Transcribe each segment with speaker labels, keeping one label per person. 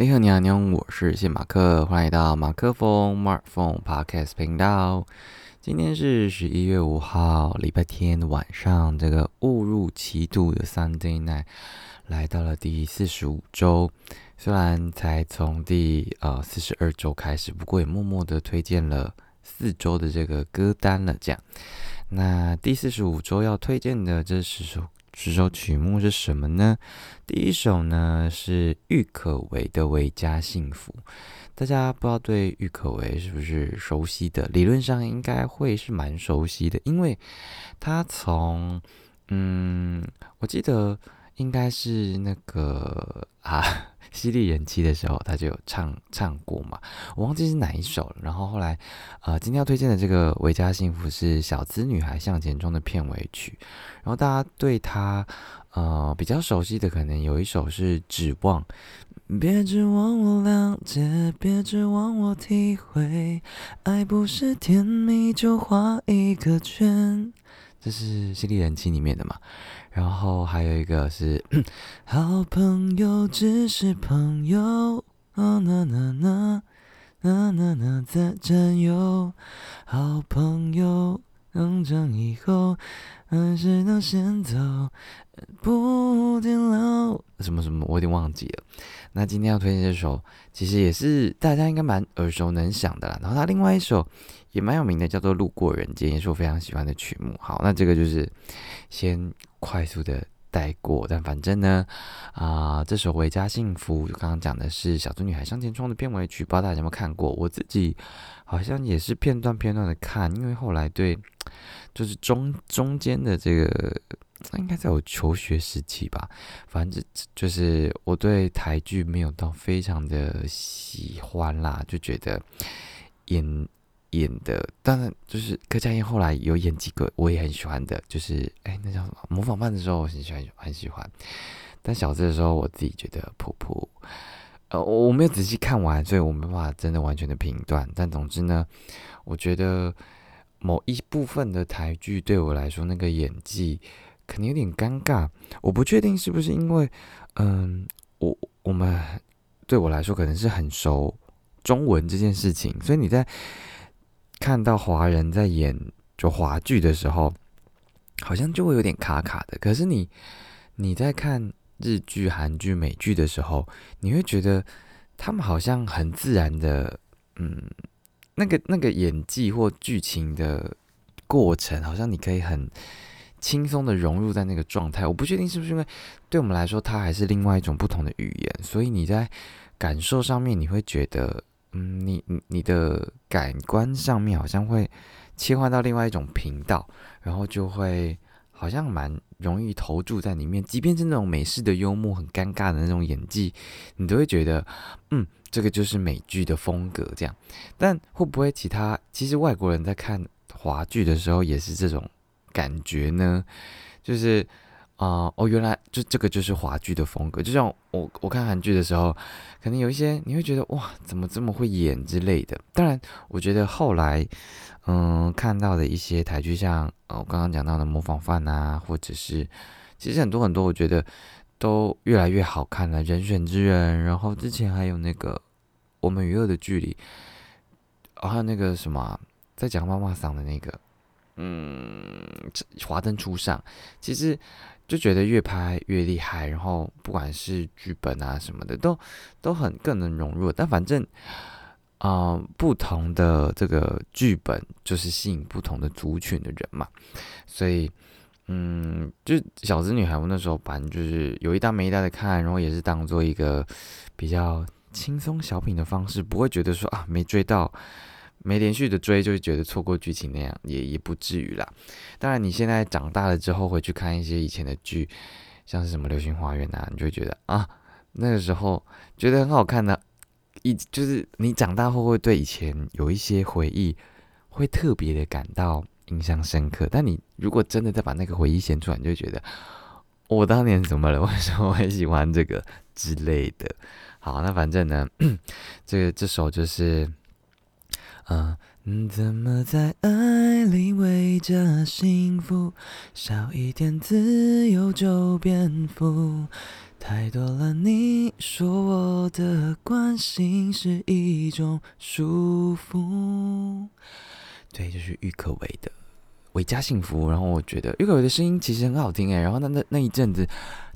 Speaker 1: 你好，你好，你好，我是谢马克，欢迎来到马克风 Mark Phone Podcast 频道。今天是十一月五号，礼拜天晚上，这个误入歧途的 Sunday Night 来到了第四十五周。虽然才从第呃四十二周开始，不过也默默的推荐了四周的这个歌单了。这样，那第四十五周要推荐的这十首。十首曲目是什么呢？第一首呢是郁可唯的《维家幸福》，大家不知道对郁可唯是不是熟悉的？理论上应该会是蛮熟悉的，因为他从嗯，我记得应该是那个啊。犀利人妻的时候，他就唱唱过嘛，我忘记是哪一首了。然后后来，呃，今天要推荐的这个《维家幸福》是《小资女孩向前冲》的片尾曲。然后大家对他，呃，比较熟悉的可能有一首是《指望》，别指望我谅解，别指望我体会，爱不是甜蜜就画一个圈。这是犀利人妻里面的嘛？然后还有一个是，好朋友只是朋友，啊那那那那那那在占有，好朋友成长以后还是得先走，不停留。什么什么，我有点忘记了。那今天要推荐这首，其实也是大家应该蛮耳熟能详的啦。然后他另外一首也蛮有名的，叫做《路过人间》，也是我非常喜欢的曲目。好，那这个就是先。快速的带过，但反正呢，啊，这首《维家幸福》就刚刚讲的是《小猪女孩向前冲》的片尾曲，不知道大家有没有看过？我自己好像也是片段片段的看，因为后来对，就是中中间的这个，应该在我求学时期吧，反正就是我对台剧没有到非常的喜欢啦，就觉得演。演的当然就是柯佳嬿，后来有演几个我也很喜欢的，就是哎，那叫什么模仿犯的时候，我很喜欢很喜欢。但小资的时候，我自己觉得普普，呃，我没有仔细看完，所以我没办法真的完全的评断。但总之呢，我觉得某一部分的台剧对我来说，那个演技可能有点尴尬。我不确定是不是因为，嗯，我我们对我来说可能是很熟中文这件事情，所以你在。看到华人在演就华剧的时候，好像就会有点卡卡的。可是你你在看日剧、韩剧、美剧的时候，你会觉得他们好像很自然的，嗯，那个那个演技或剧情的过程，好像你可以很轻松的融入在那个状态。我不确定是不是因为对我们来说，它还是另外一种不同的语言，所以你在感受上面，你会觉得。嗯，你你你的感官上面好像会切换到另外一种频道，然后就会好像蛮容易投注在里面。即便是那种美式的幽默、很尴尬的那种演技，你都会觉得，嗯，这个就是美剧的风格这样。但会不会其他其实外国人在看华剧的时候也是这种感觉呢？就是。啊哦，原来就这个就是华剧的风格。就像我我看韩剧的时候，可能有一些你会觉得哇，怎么这么会演之类的。当然，我觉得后来嗯看到的一些台剧，像呃我刚刚讲到的《模仿犯》啊，或者是其实很多很多，我觉得都越来越好看了。人选之人，然后之前还有那个《我们与恶的距离》，还有那个什么在讲妈妈桑的那个，嗯，华灯初上，其实。就觉得越拍越厉害，然后不管是剧本啊什么的，都都很更能融入。但反正啊，不同的这个剧本就是吸引不同的族群的人嘛。所以，嗯，就小资女孩，我那时候反正就是有一搭没一搭的看，然后也是当做一个比较轻松小品的方式，不会觉得说啊没追到。没连续的追，就会觉得错过剧情那样，也也不至于啦。当然，你现在长大了之后，回去看一些以前的剧，像是什么《流星花园》啊，你就会觉得啊，那个时候觉得很好看的，一就是你长大后会对以前有一些回忆，会特别的感到印象深刻。但你如果真的再把那个回忆显出来，你就觉得我当年怎么了？为什么会喜欢这个之类的？好，那反正呢，这个这首就是。啊，怎么在爱里为着幸福，少一点自由就变富？太多了，你说我的关心是一种束缚。对，就是郁可唯的《伟家幸福》。然后我觉得郁可唯的声音其实很好听哎。然后那那那一阵子，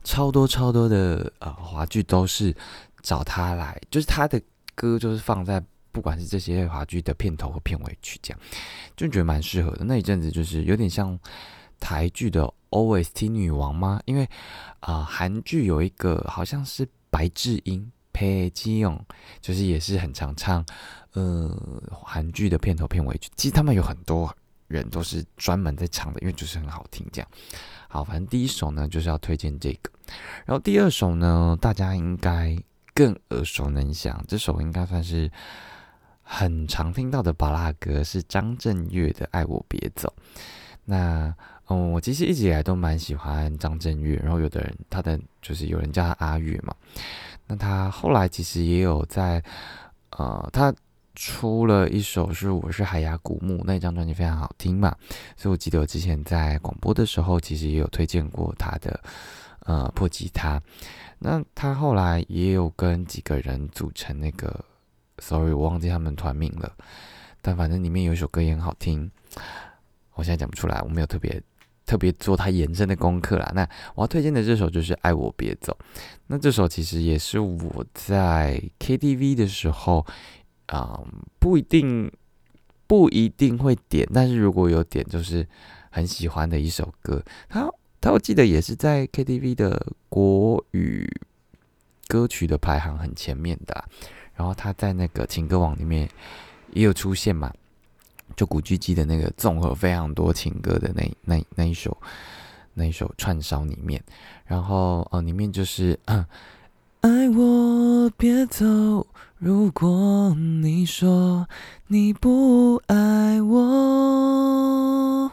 Speaker 1: 超多超多的呃华剧都是找他来，就是他的歌就是放在不管是这些华剧的片头和片尾曲这样，就觉得蛮适合的。那一阵子就是有点像台剧的 OST 女王吗？因为啊韩剧有一个好像是白智英。裴基勇就是也是很常唱，呃，韩剧的片头片尾曲。其实他们有很多人都是专门在唱的，因为就是很好听。这样，好，反正第一首呢就是要推荐这个，然后第二首呢大家应该更耳熟能详，这首应该算是很常听到的巴拉歌，是张震岳的《爱我别走》。那嗯，我其实一直以来都蛮喜欢张震岳，然后有的人他的就是有人叫他阿岳嘛。那他后来其实也有在，呃，他出了一首是《我是海牙古墓》那张专辑非常好听嘛，所以我记得我之前在广播的时候其实也有推荐过他的，呃，破吉他。那他后来也有跟几个人组成那个，sorry，我忘记他们团名了，但反正里面有一首歌也很好听，我现在讲不出来，我没有特别。特别做他延伸的功课啦。那我要推荐的这首就是《爱我别走》。那这首其实也是我在 KTV 的时候，啊，不一定不一定会点，但是如果有点，就是很喜欢的一首歌。他他我记得也是在 KTV 的国语歌曲的排行很前面的。然后他在那个情歌网里面也有出现嘛。就古巨基的那个综合非常多情歌的那那那一首那一首串烧里面，然后哦里面就是爱我别走，如果你说你不爱我，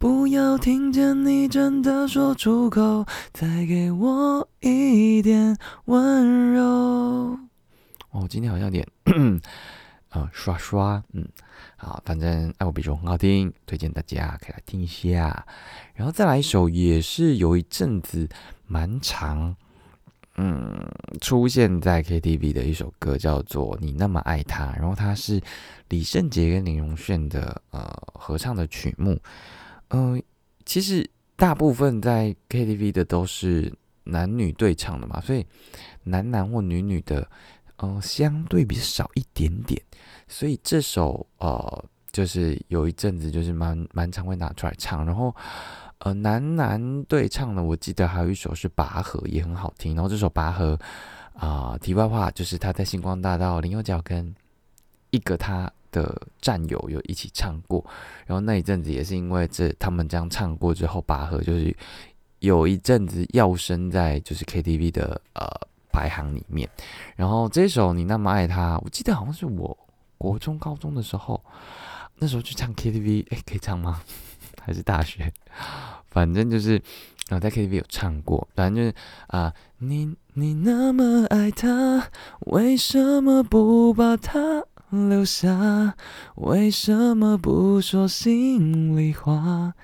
Speaker 1: 不要听见你真的说出口，再给我一点温柔。哦，今天好像有点。啊，刷刷，嗯，好，反正爱我别走很好听，推荐大家可以来听一下。然后再来一首，也是有一阵子蛮长，嗯，出现在 KTV 的一首歌，叫做《你那么爱他》。然后它是李圣杰跟林荣炫的呃合唱的曲目。嗯，其实大部分在 KTV 的都是男女对唱的嘛，所以男男或女女的。嗯，相对比少一点点，所以这首呃，就是有一阵子就是蛮蛮常会拿出来唱，然后呃男男对唱的，我记得还有一首是拔河也很好听，然后这首拔河啊，题外话就是他在星光大道林宥嘉跟一个他的战友有一起唱过，然后那一阵子也是因为这他们这样唱过之后，拔河就是有一阵子要升在就是 KTV 的呃。排行里面，然后这首你那么爱他，我记得好像是我国中高中的时候，那时候去唱 KTV，哎，可以唱吗？还是大学？反正就是啊，在 KTV 有唱过，反正就是啊，你你那么爱他，为什么不把他留下？为什么不说心里话？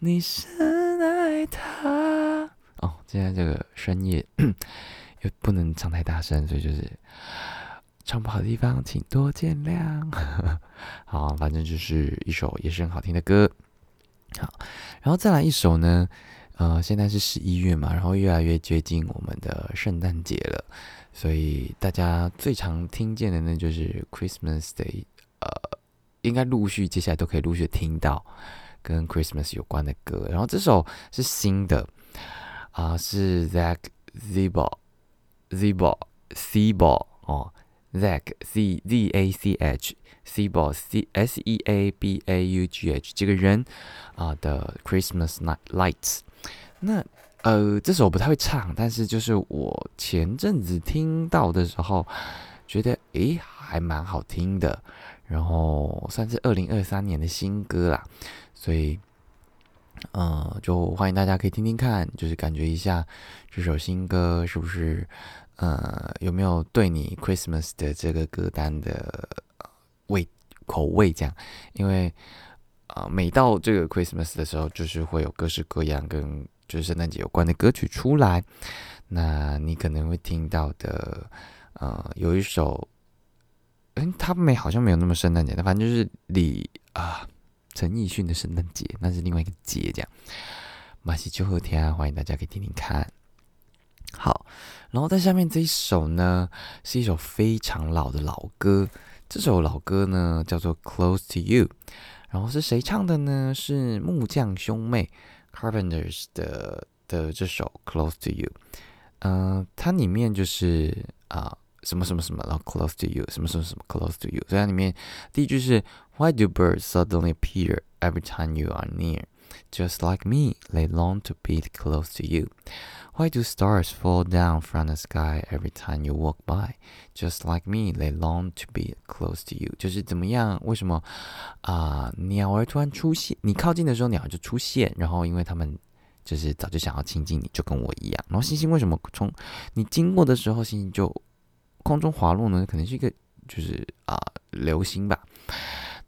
Speaker 1: 你深爱他？哦，今天这个深夜 又。不能唱太大声，所以就是唱不好的地方，请多见谅。好，反正就是一首也是很好听的歌。好，然后再来一首呢，呃，现在是十一月嘛，然后越来越接近我们的圣诞节了，所以大家最常听见的呢就是 Christmas Day，呃，应该陆续接下来都可以陆续听到跟 Christmas 有关的歌。然后这首是新的啊，是 Zach Zebo。Z ball C ball 哦，Zach Z Z A C H C ball C S E A B A U G H 这个人啊的 Christmas Night Lights，那呃这首不太会唱，但是就是我前阵子听到的时候，觉得诶还蛮好听的，然后算是二零二三年的新歌啦，所以。嗯，就欢迎大家可以听听看，就是感觉一下这首新歌是不是，呃，有没有对你 Christmas 的这个歌单的味口味这样？因为，啊，每到这个 Christmas 的时候，就是会有各式各样跟就是圣诞节有关的歌曲出来。那你可能会听到的，呃，有一首，嗯，他没好像没有那么圣诞节，但反正就是李啊陈奕迅的圣诞节，那是另外一个节，这样。马戏就后天啊，欢迎大家可以听听看。好，然后在下面这一首呢，是一首非常老的老歌。这首老歌呢叫做《Close to You》，然后是谁唱的呢？是木匠兄妹 Carpenters 的的这首《Close to You》。嗯，它里面就是啊什么什么什么，然后 Close to You，什么什么什么 Close to You。所以它里面第一句是 Why do birds suddenly appear every time you are near? Just like me, they long to be close to you. Why do stars fall down from the sky every time you walk by? Just like me, they long to be close to you. 就是怎么样？为什么啊？鸟儿突然出现，你靠近的时候，鸟儿就出现。然后，因为他们就是早就想要亲近你，就跟我一样。然后，星星为什么从你经过的时候，星星就空中滑落呢？可能是一个就是啊流星吧。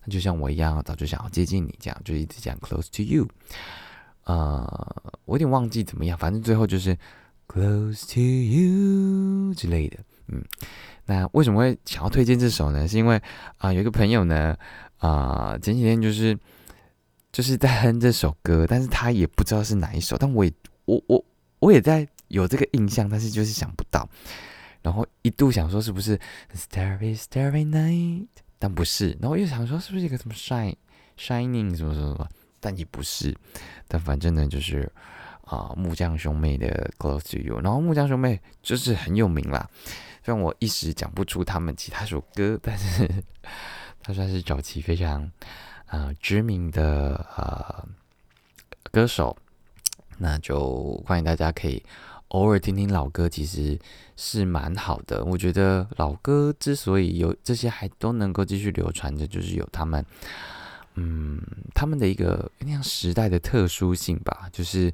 Speaker 1: 就像我一样，早就想要接近你，这样就一直讲 close to you。呃，我有点忘记怎么样，反正最后就是 close to you 之类的。嗯，那为什么会想要推荐这首呢？是因为啊，有一个朋友呢，啊，前几天就是就是在哼这首歌，但是他也不知道是哪一首，但我也我我我也在有这个印象，但是就是想不到，然后一度想说是不是 Starry Starry Night，但不是，然后又想说是不是一个什么 Shine Shining 什么什么什么。但也不是，但反正呢，就是啊，木匠兄妹的 Close to You，然后木匠兄妹就是很有名啦。虽然我一时讲不出他们其他首歌，但是 他算是早期非常啊知名的呃歌手。那就欢迎大家可以偶尔听听老歌，其实是蛮好的。我觉得老歌之所以有这些还都能够继续流传着，就是有他们。嗯，他们的一个那样时代的特殊性吧，就是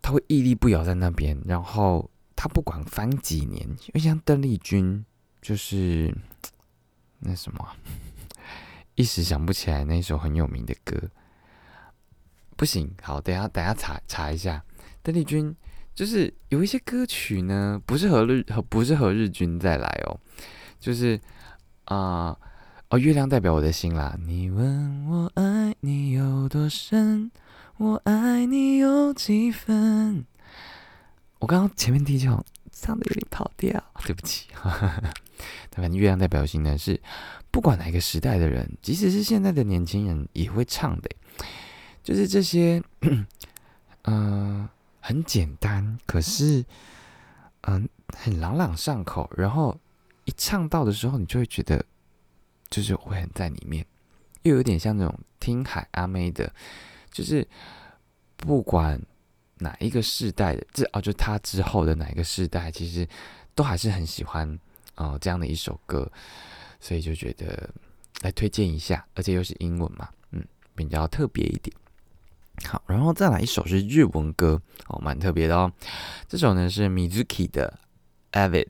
Speaker 1: 他会屹立不摇在那边，然后他不管翻几年，因为像邓丽君，就是那什么，一时想不起来那首很有名的歌。不行，好，等下等下查查一下，邓丽君就是有一些歌曲呢，不是和日和不是和日军再来哦，就是啊。哦，月亮代表我的心啦。你问我爱你有多深，我爱你有几分？我刚刚前面第一句唱的有点跑调，对不起。但反正月亮代表心呢，是不管哪个时代的人，即使是现在的年轻人也会唱的。就是这些，嗯，很简单，可是嗯，很朗朗上口。然后一唱到的时候，你就会觉得。就是会很在里面，又有点像那种听海阿妹的，就是不管哪一个世代的，这哦，就他之后的哪一个世代，其实都还是很喜欢哦这样的一首歌，所以就觉得来推荐一下，而且又是英文嘛，嗯，比较特别一点。好，然后再来一首是日文歌哦，蛮特别的哦，这首呢是 Mizuki 的 Avid。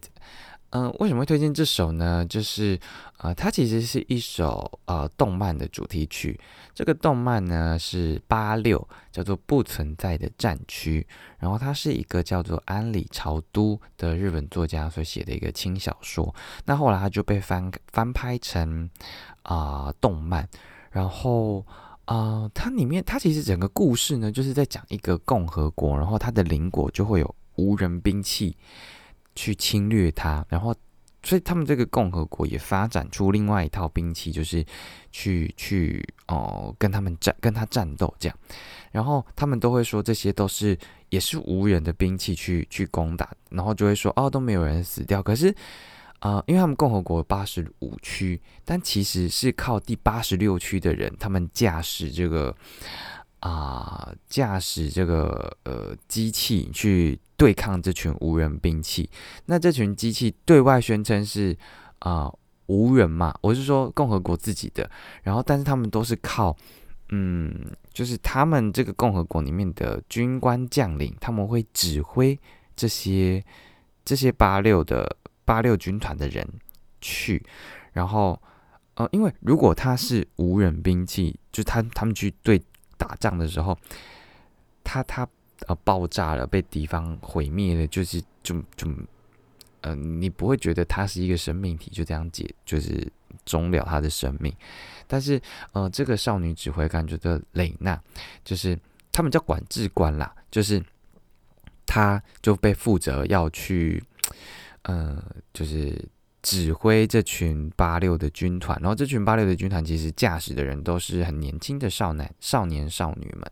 Speaker 1: 嗯，为什么会推荐这首呢？就是，呃，它其实是一首呃动漫的主题曲。这个动漫呢是八六，叫做《不存在的战区》。然后它是一个叫做安里朝都的日本作家所写的一个轻小说。那后来它就被翻翻拍成啊动漫。然后啊，它里面它其实整个故事呢，就是在讲一个共和国，然后它的邻国就会有无人兵器。去侵略他，然后，所以他们这个共和国也发展出另外一套兵器，就是去去哦跟他们战，跟他战斗这样。然后他们都会说这些都是也是无人的兵器去去攻打，然后就会说哦都没有人死掉。可是啊，因为他们共和国八十五区，但其实是靠第八十六区的人，他们驾驶这个啊驾驶这个呃机器去。对抗这群无人兵器，那这群机器对外宣称是啊无人嘛？我是说共和国自己的，然后但是他们都是靠嗯，就是他们这个共和国里面的军官将领，他们会指挥这些这些八六的八六军团的人去，然后呃，因为如果他是无人兵器，就他他们去对打仗的时候。他他呃爆炸了，被敌方毁灭了，就是就就呃，你不会觉得他是一个生命体，就这样解就是终了他的生命。但是呃，这个少女指挥官觉得蕾娜，就是他们叫管制官啦，就是他就被负责要去呃，就是指挥这群八六的军团。然后这群八六的军团其实驾驶的人都是很年轻的少男、少年、少女们。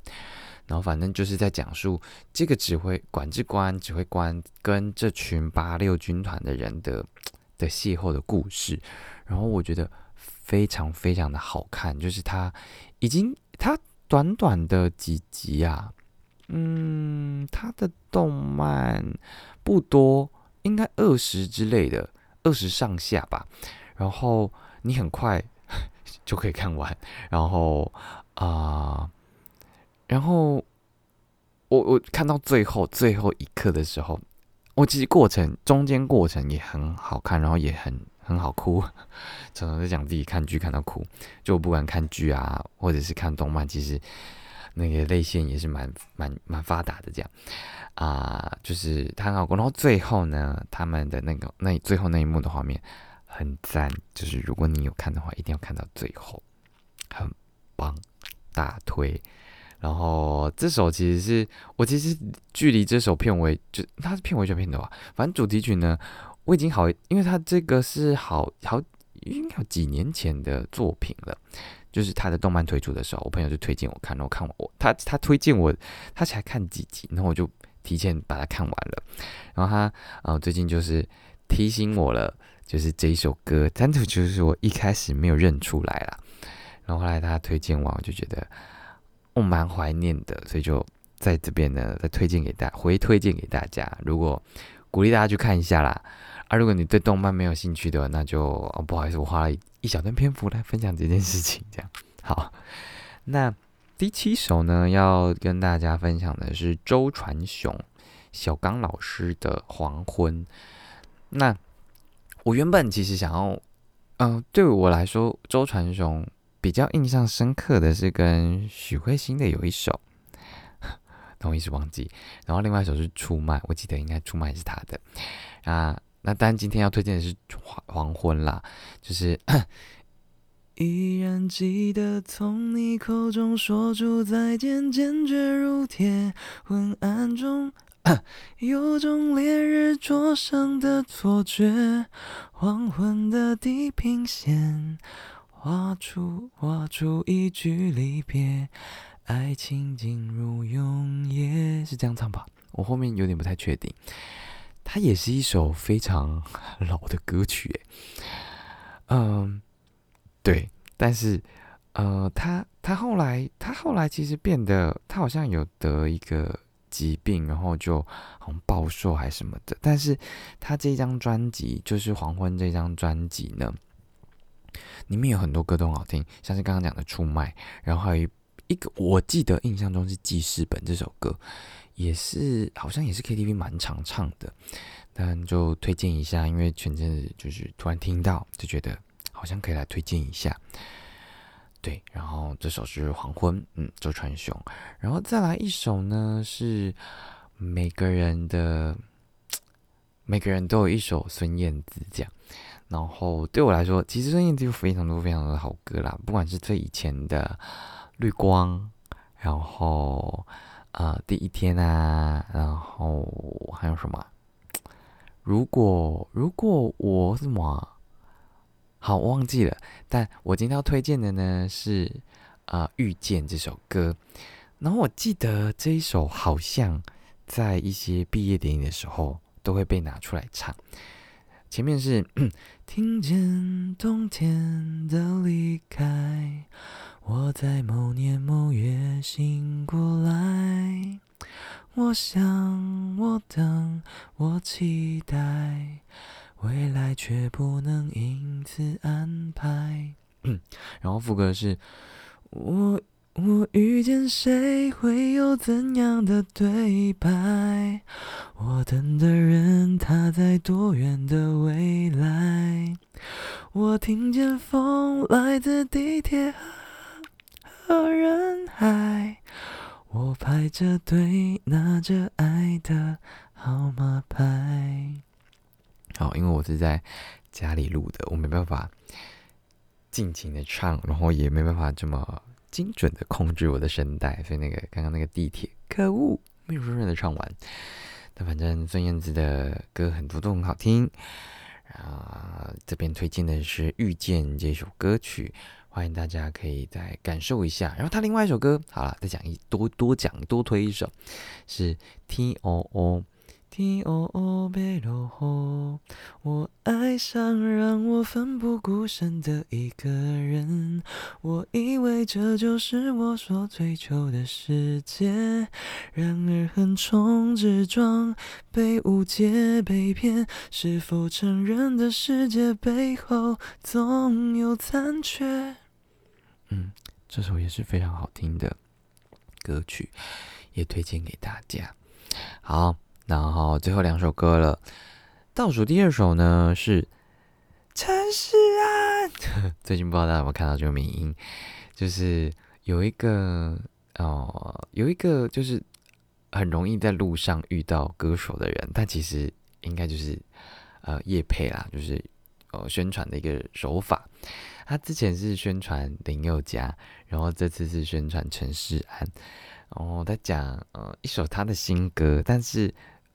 Speaker 1: 然后反正就是在讲述这个指挥管制官、指挥官跟这群八六军团的人的的邂逅的故事。然后我觉得非常非常的好看，就是他已经他短短的几集啊，嗯，他的动漫不多，应该二十之类的，二十上下吧。然后你很快 就可以看完，然后啊。然后我我看到最后最后一刻的时候，我其实过程中间过程也很好看，然后也很很好哭，常常在讲自己看剧看到哭。就不管看剧啊，或者是看动漫，其实那个泪腺也是蛮蛮蛮发达的。这样啊，就是他很好过。然后最后呢，他们的那个那最后那一幕的画面很赞，就是如果你有看的话，一定要看到最后，很棒，大推。然后这首其实是我其实距离这首片尾就它是片尾曲片头啊，反正主题曲呢我已经好，因为它这个是好好应该有几年前的作品了，就是他的动漫推出的时候，我朋友就推荐我看，然后看完我他他推荐我，他才看几集，然后我就提前把它看完了，然后他呃最近就是提醒我了，就是这一首歌，单独就是我一开始没有认出来啦，然后后来他推荐完，我就觉得。我蛮怀念的，所以就在这边呢，再推荐给大回推荐给大家。如果鼓励大家去看一下啦，啊，如果你对动漫没有兴趣的，那就不好意思，我花了一小段篇幅来分享这件事情。这样好，那第七首呢，要跟大家分享的是周传雄小刚老师的《黄昏》。那我原本其实想要，嗯，对我来说，周传雄。比较印象深刻的是跟许慧欣的有一首，但我一直忘记。然后另外一首是出卖，我记得应该出卖是他的啊。那当然今天要推荐的是黄黄昏啦，就是 依然记得从你口中说出再见，坚决如铁，昏暗中有种烈日灼伤的错觉，黄昏的地平线。画出画出一句离别，爱情进入永夜，是这样唱吧？我后面有点不太确定。它也是一首非常老的歌曲，嗯，对。但是，呃，他他后来他后来其实变得，他好像有得一个疾病，然后就好像暴瘦还是什么的。但是他这张专辑，就是《黄昏》这张专辑呢。里面有很多歌都很好听，像是刚刚讲的《出卖》，然后还有一个我记得印象中是《记事本》这首歌，也是好像也是 KTV 蛮常唱的，但就推荐一下，因为前阵子就是突然听到，就觉得好像可以来推荐一下。对，然后这首是《黄昏》，嗯，周传雄，然后再来一首呢，是每个人的 每个人都有一首孙燕姿这样。然后对我来说，其实孙燕姿有非常多非常多的好歌啦，不管是最以前的《绿光》，然后呃第一天啊，然后还有什么？如果如果我什么好我忘记了，但我今天要推荐的呢是啊《遇见》这首歌。然后我记得这一首好像在一些毕业典礼的时候都会被拿出来唱。前面是 听见冬天的离开，我在某年某月醒过来，我想，我等，我期待，未来却不能因此安排。然后副歌是我。我遇见谁会有怎样的对白？我等的人他在多远的未来？我听见风来自地铁和人海。我排着队拿着爱的号码牌。好，因为我是在家里录的，我没办法尽情的唱，然后也没办法这么精准的控制我的声带，所以那个刚刚那个地铁，可恶，没有顺顺的唱完。但反正孙燕姿的歌很多都很好听。啊，这边推荐的是《遇见》这首歌曲，欢迎大家可以再感受一下。然后他另外一首歌，好了，再讲一多多讲多推一首，是 T O O。T O O 贝罗吼，我爱上让我奋不顾身的一个人，我以为这就是我所追求的世界，然而横冲直撞，被误解被骗，是否承认的世界背后总有残缺？嗯，这首也是非常好听的歌曲，也推荐给大家。好。然后最后两首歌了，倒数第二首呢是陈世安。最近不知道大家有没有看到这个名音，就是有一个哦，有一个就是很容易在路上遇到歌手的人，但其实应该就是呃叶配啦，就是呃宣传的一个手法。他之前是宣传林宥嘉，然后这次是宣传陈世安。然后他讲呃一首他的新歌，但是。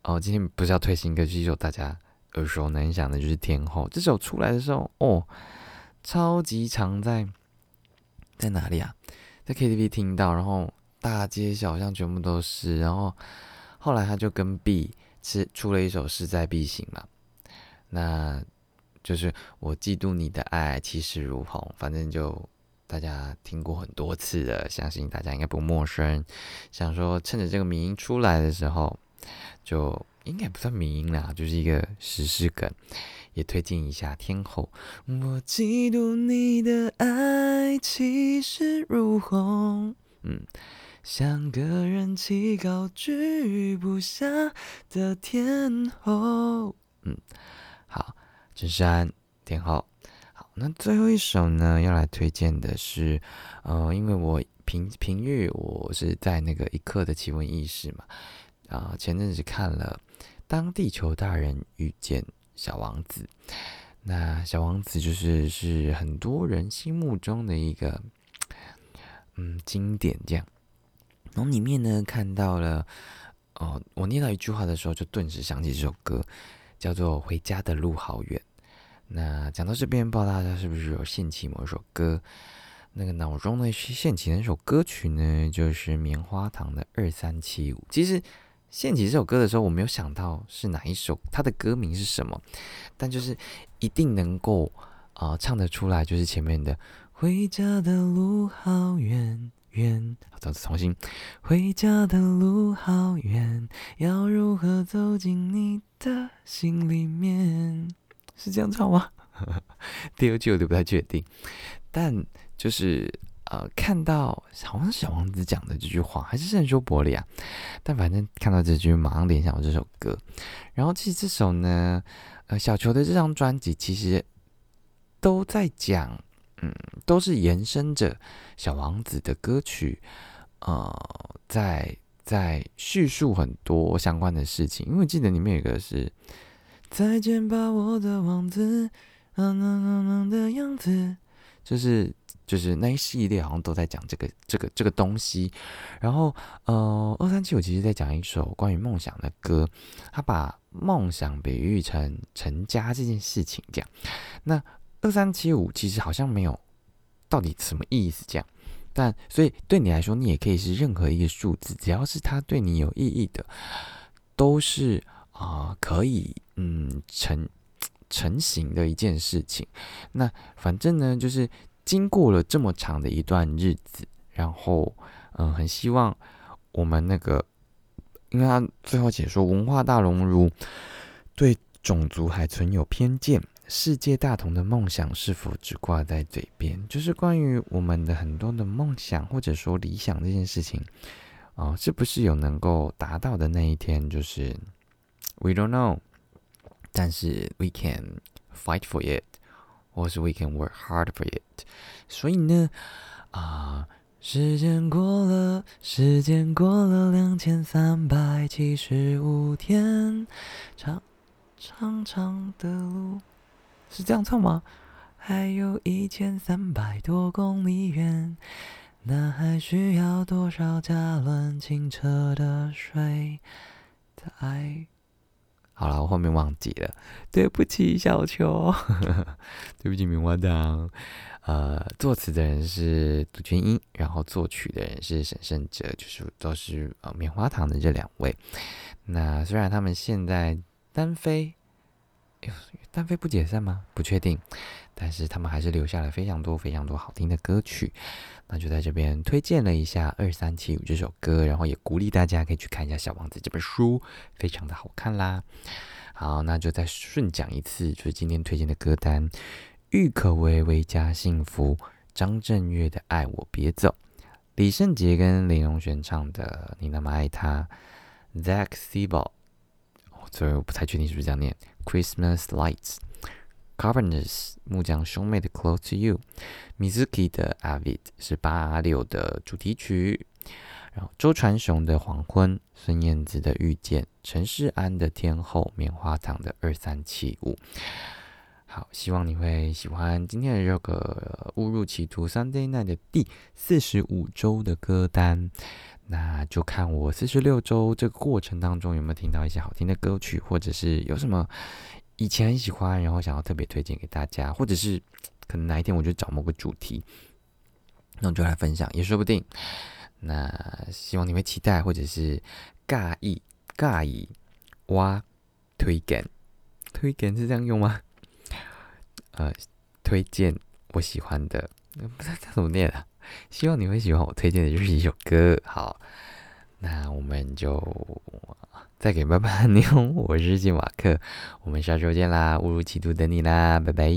Speaker 1: 哦，今天不是要推新歌，是一首大家耳熟能详的，就是《天后》。这首出来的时候，哦，超级常在在哪里啊？在 KTV 听到，然后大街小巷全部都是。然后后来他就跟 B 是出了一首《势在必行》嘛，那就是我嫉妒你的爱，气势如虹。反正就大家听过很多次的，相信大家应该不陌生。想说趁着这个名出来的时候。就应该不算民音啦，就是一个时事梗，也推荐一下天后。我嫉妒你的爱气势如虹，嗯，像个人气高居不下的天后，嗯，好，陈珊天后。好，那最后一首呢，要来推荐的是，呃，因为我平平日我是在那个一刻的奇闻异事嘛。啊，前阵子看了《当地球大人遇见小王子》，那小王子就是是很多人心目中的一个嗯经典，这样。从里面呢看到了，哦，我念到一句话的时候，就顿时想起这首歌，叫做《回家的路好远》。那讲到这边，不知道大家是不是有献起某一首歌？那个脑中呢献起那首歌曲呢，就是棉花糖的《二三七五》。其实。献起这首歌的时候，我没有想到是哪一首，它的歌名是什么，但就是一定能够啊唱得出来，就是前面的“回家的路好远远”，好，再次重新，“回家的路好远，要如何走进你的心里面？”是这样唱吗？第二句我就不太确定，但就是。呃，看到好像小王子讲的这句话，还是圣修伯里啊？但反正看到这句，马上联想到这首歌。然后其实这首呢，呃，小球的这张专辑其实都在讲，嗯，都是延伸着小王子的歌曲，呃，在在叙述很多相关的事情。因为记得里面有一个是再见吧，我的王子，嗯嗯嗯嗯的样子，就是。就是那一系列好像都在讲这个这个这个东西，然后呃，二三七五其实在讲一首关于梦想的歌，他把梦想比喻成成家这件事情这样。那二三七五其实好像没有到底什么意思这样，但所以对你来说，你也可以是任何一个数字，只要是它对你有意义的，都是啊可以嗯成成型的一件事情。那反正呢就是。经过了这么长的一段日子，然后，嗯，很希望我们那个，因为他最后解说文化大熔炉对种族还存有偏见，世界大同的梦想是否只挂在嘴边？就是关于我们的很多的梦想或者说理想这件事情，啊，是不是有能够达到的那一天？就是 we don't know，但是 we can fight for it。或是 we can work hard for it，所以呢，啊，时间过了，时间过了两千三百七十五天，长长长的路，是这样唱吗？还有一千三百多公里远，那还需要多少加仑清澈的水？在。好了，我后面忘记了，对不起，小球，对不起，棉花糖。呃，作词的人是杜鹃英，然后作曲的人是沈胜哲，就是都是呃棉花糖的这两位。那虽然他们现在单飞，单飞不解散吗？不确定，但是他们还是留下了非常多非常多好听的歌曲。那就在这边推荐了一下《二三七五》这首歌，然后也鼓励大家可以去看一下《小王子》这本书，非常的好看啦。好，那就再顺讲一次，就是今天推荐的歌单：郁可唯《维家幸福》，张震岳的《爱我别走》，李圣杰跟林荣璇唱的《你那么爱他》，Zack s e b o 所以我不太确定是不是这样念，《Christmas Lights》。Carpenters 木匠兄妹的 Close to You，Mizuki 的 Avid 是八六的主题曲，然后周传雄的黄昏，孙燕姿的遇见，陈世安的天后，棉花糖的二三七五。好，希望你会喜欢今天的这个误入歧途 Sunday Night 的第四十五周的歌单，那就看我四十六周这个过程当中有没有听到一些好听的歌曲，或者是有什么。以前很喜欢，然后想要特别推荐给大家，或者是可能哪一天我就找某个主题，那我就来分享也说不定。那希望你会期待，或者是尬意尬意哇推荐推荐是这样用吗？呃，推荐我喜欢的，不知道怎么念啊？希望你会喜欢我推荐的就是一首歌。好，那我们就。再给爸爸 妞，我是金马克，我们下周见啦！误入歧途等你啦，拜拜。